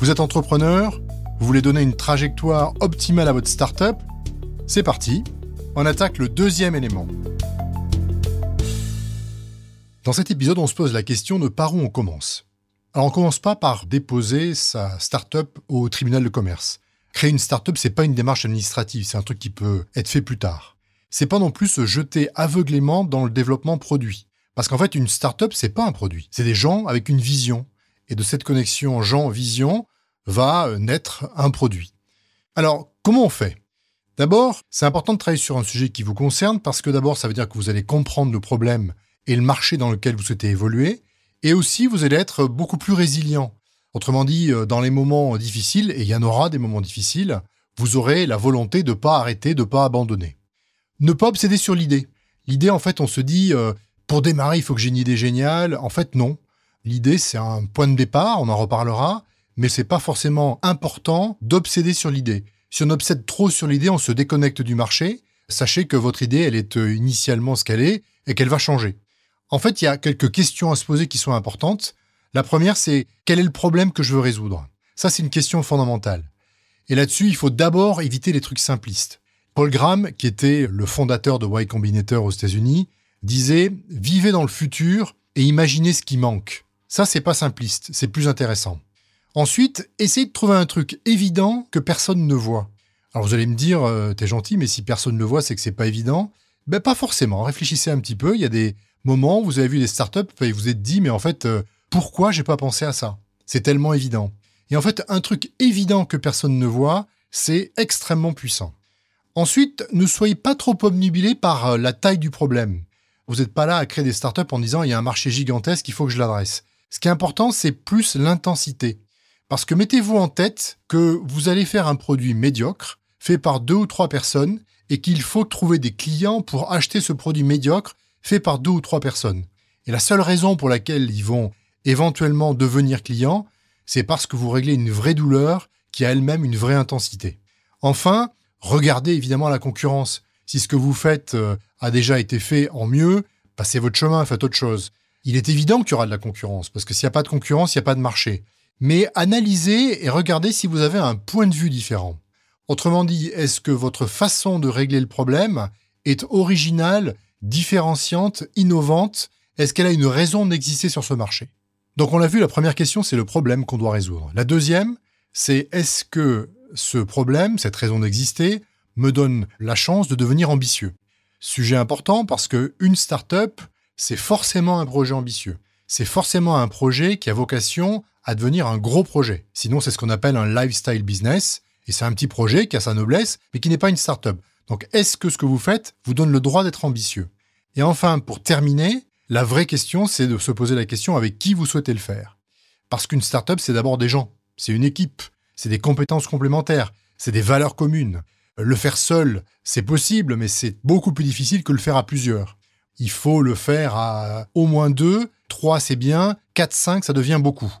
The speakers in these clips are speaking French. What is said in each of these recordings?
Vous êtes entrepreneur Vous voulez donner une trajectoire optimale à votre startup C'est parti, on attaque le deuxième élément. Dans cet épisode, on se pose la question de par où on commence. Alors on commence pas par déposer sa startup au tribunal de commerce. Créer une startup, c'est pas une démarche administrative, c'est un truc qui peut être fait plus tard. C'est pas non plus se jeter aveuglément dans le développement produit. Parce qu'en fait, une startup, c'est pas un produit. C'est des gens avec une vision. Et de cette connexion gens-vision va naître un produit. Alors, comment on fait? D'abord, c'est important de travailler sur un sujet qui vous concerne parce que d'abord, ça veut dire que vous allez comprendre le problème et le marché dans lequel vous souhaitez évoluer. Et aussi, vous allez être beaucoup plus résilient. Autrement dit, euh, dans les moments difficiles, et il y en aura des moments difficiles, vous aurez la volonté de ne pas arrêter, de ne pas abandonner. Ne pas obséder sur l'idée. L'idée, en fait, on se dit, euh, pour démarrer, il faut que j'ai une idée géniale. En fait, non. L'idée, c'est un point de départ, on en reparlera, mais c'est pas forcément important d'obséder sur l'idée. Si on obsède trop sur l'idée, on se déconnecte du marché. Sachez que votre idée, elle est euh, initialement ce qu'elle est et qu'elle va changer. En fait, il y a quelques questions à se poser qui sont importantes. La première, c'est quel est le problème que je veux résoudre? Ça, c'est une question fondamentale. Et là-dessus, il faut d'abord éviter les trucs simplistes. Paul Graham, qui était le fondateur de Y Combinator aux États-Unis, disait Vivez dans le futur et imaginez ce qui manque. Ça, c'est pas simpliste, c'est plus intéressant. Ensuite, essayez de trouver un truc évident que personne ne voit. Alors vous allez me dire, euh, t'es gentil, mais si personne ne le voit, c'est que c'est pas évident. Ben pas forcément. Réfléchissez un petit peu. Il y a des moments où vous avez vu des startups et vous êtes dit, mais en fait, euh, pourquoi j'ai pas pensé à ça? C'est tellement évident. Et en fait, un truc évident que personne ne voit, c'est extrêmement puissant. Ensuite, ne soyez pas trop obnubilé par euh, la taille du problème. Vous n'êtes pas là à créer des startups en disant il y a un marché gigantesque, il faut que je l'adresse. Ce qui est important, c'est plus l'intensité. Parce que mettez-vous en tête que vous allez faire un produit médiocre, fait par deux ou trois personnes, et qu'il faut trouver des clients pour acheter ce produit médiocre fait par deux ou trois personnes. Et la seule raison pour laquelle ils vont éventuellement devenir clients, c'est parce que vous réglez une vraie douleur qui a elle-même une vraie intensité. Enfin, regardez évidemment la concurrence. Si ce que vous faites euh, a déjà été fait en mieux, passez votre chemin, faites autre chose. Il est évident qu'il y aura de la concurrence, parce que s'il n'y a pas de concurrence, il n'y a pas de marché. Mais analysez et regardez si vous avez un point de vue différent. Autrement dit, est-ce que votre façon de régler le problème est originale différenciante, innovante? Est-ce qu'elle a une raison d'exister sur ce marché? Donc on l'a vu, la première question, c'est le problème qu'on doit résoudre. La deuxième, c'est est-ce que ce problème, cette raison d'exister, me donne la chance de devenir ambitieux? Sujet important parce que une start-up, c'est forcément un projet ambitieux. C'est forcément un projet qui a vocation à devenir un gros projet. Sinon, c'est ce qu'on appelle un lifestyle business. Et c'est un petit projet qui a sa noblesse, mais qui n'est pas une start-up. Donc, est-ce que ce que vous faites vous donne le droit d'être ambitieux? Et enfin, pour terminer, la vraie question, c'est de se poser la question avec qui vous souhaitez le faire? Parce qu'une startup, c'est d'abord des gens, c'est une équipe, c'est des compétences complémentaires, c'est des valeurs communes. Le faire seul, c'est possible, mais c'est beaucoup plus difficile que le faire à plusieurs. Il faut le faire à au moins deux, trois c'est bien, quatre, cinq ça devient beaucoup.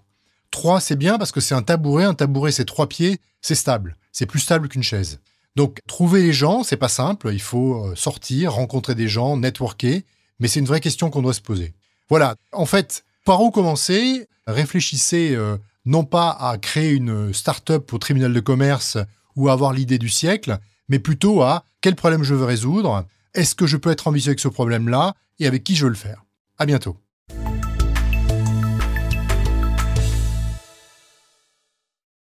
C'est bien parce que c'est un tabouret, un tabouret c'est trois pieds, c'est stable, c'est plus stable qu'une chaise. Donc, trouver les gens, c'est pas simple. Il faut euh, sortir, rencontrer des gens, networker. Mais c'est une vraie question qu'on doit se poser. Voilà. En fait, par où commencer? Réfléchissez euh, non pas à créer une start-up au tribunal de commerce ou à avoir l'idée du siècle, mais plutôt à quel problème je veux résoudre? Est-ce que je peux être ambitieux avec ce problème-là? Et avec qui je veux le faire? À bientôt.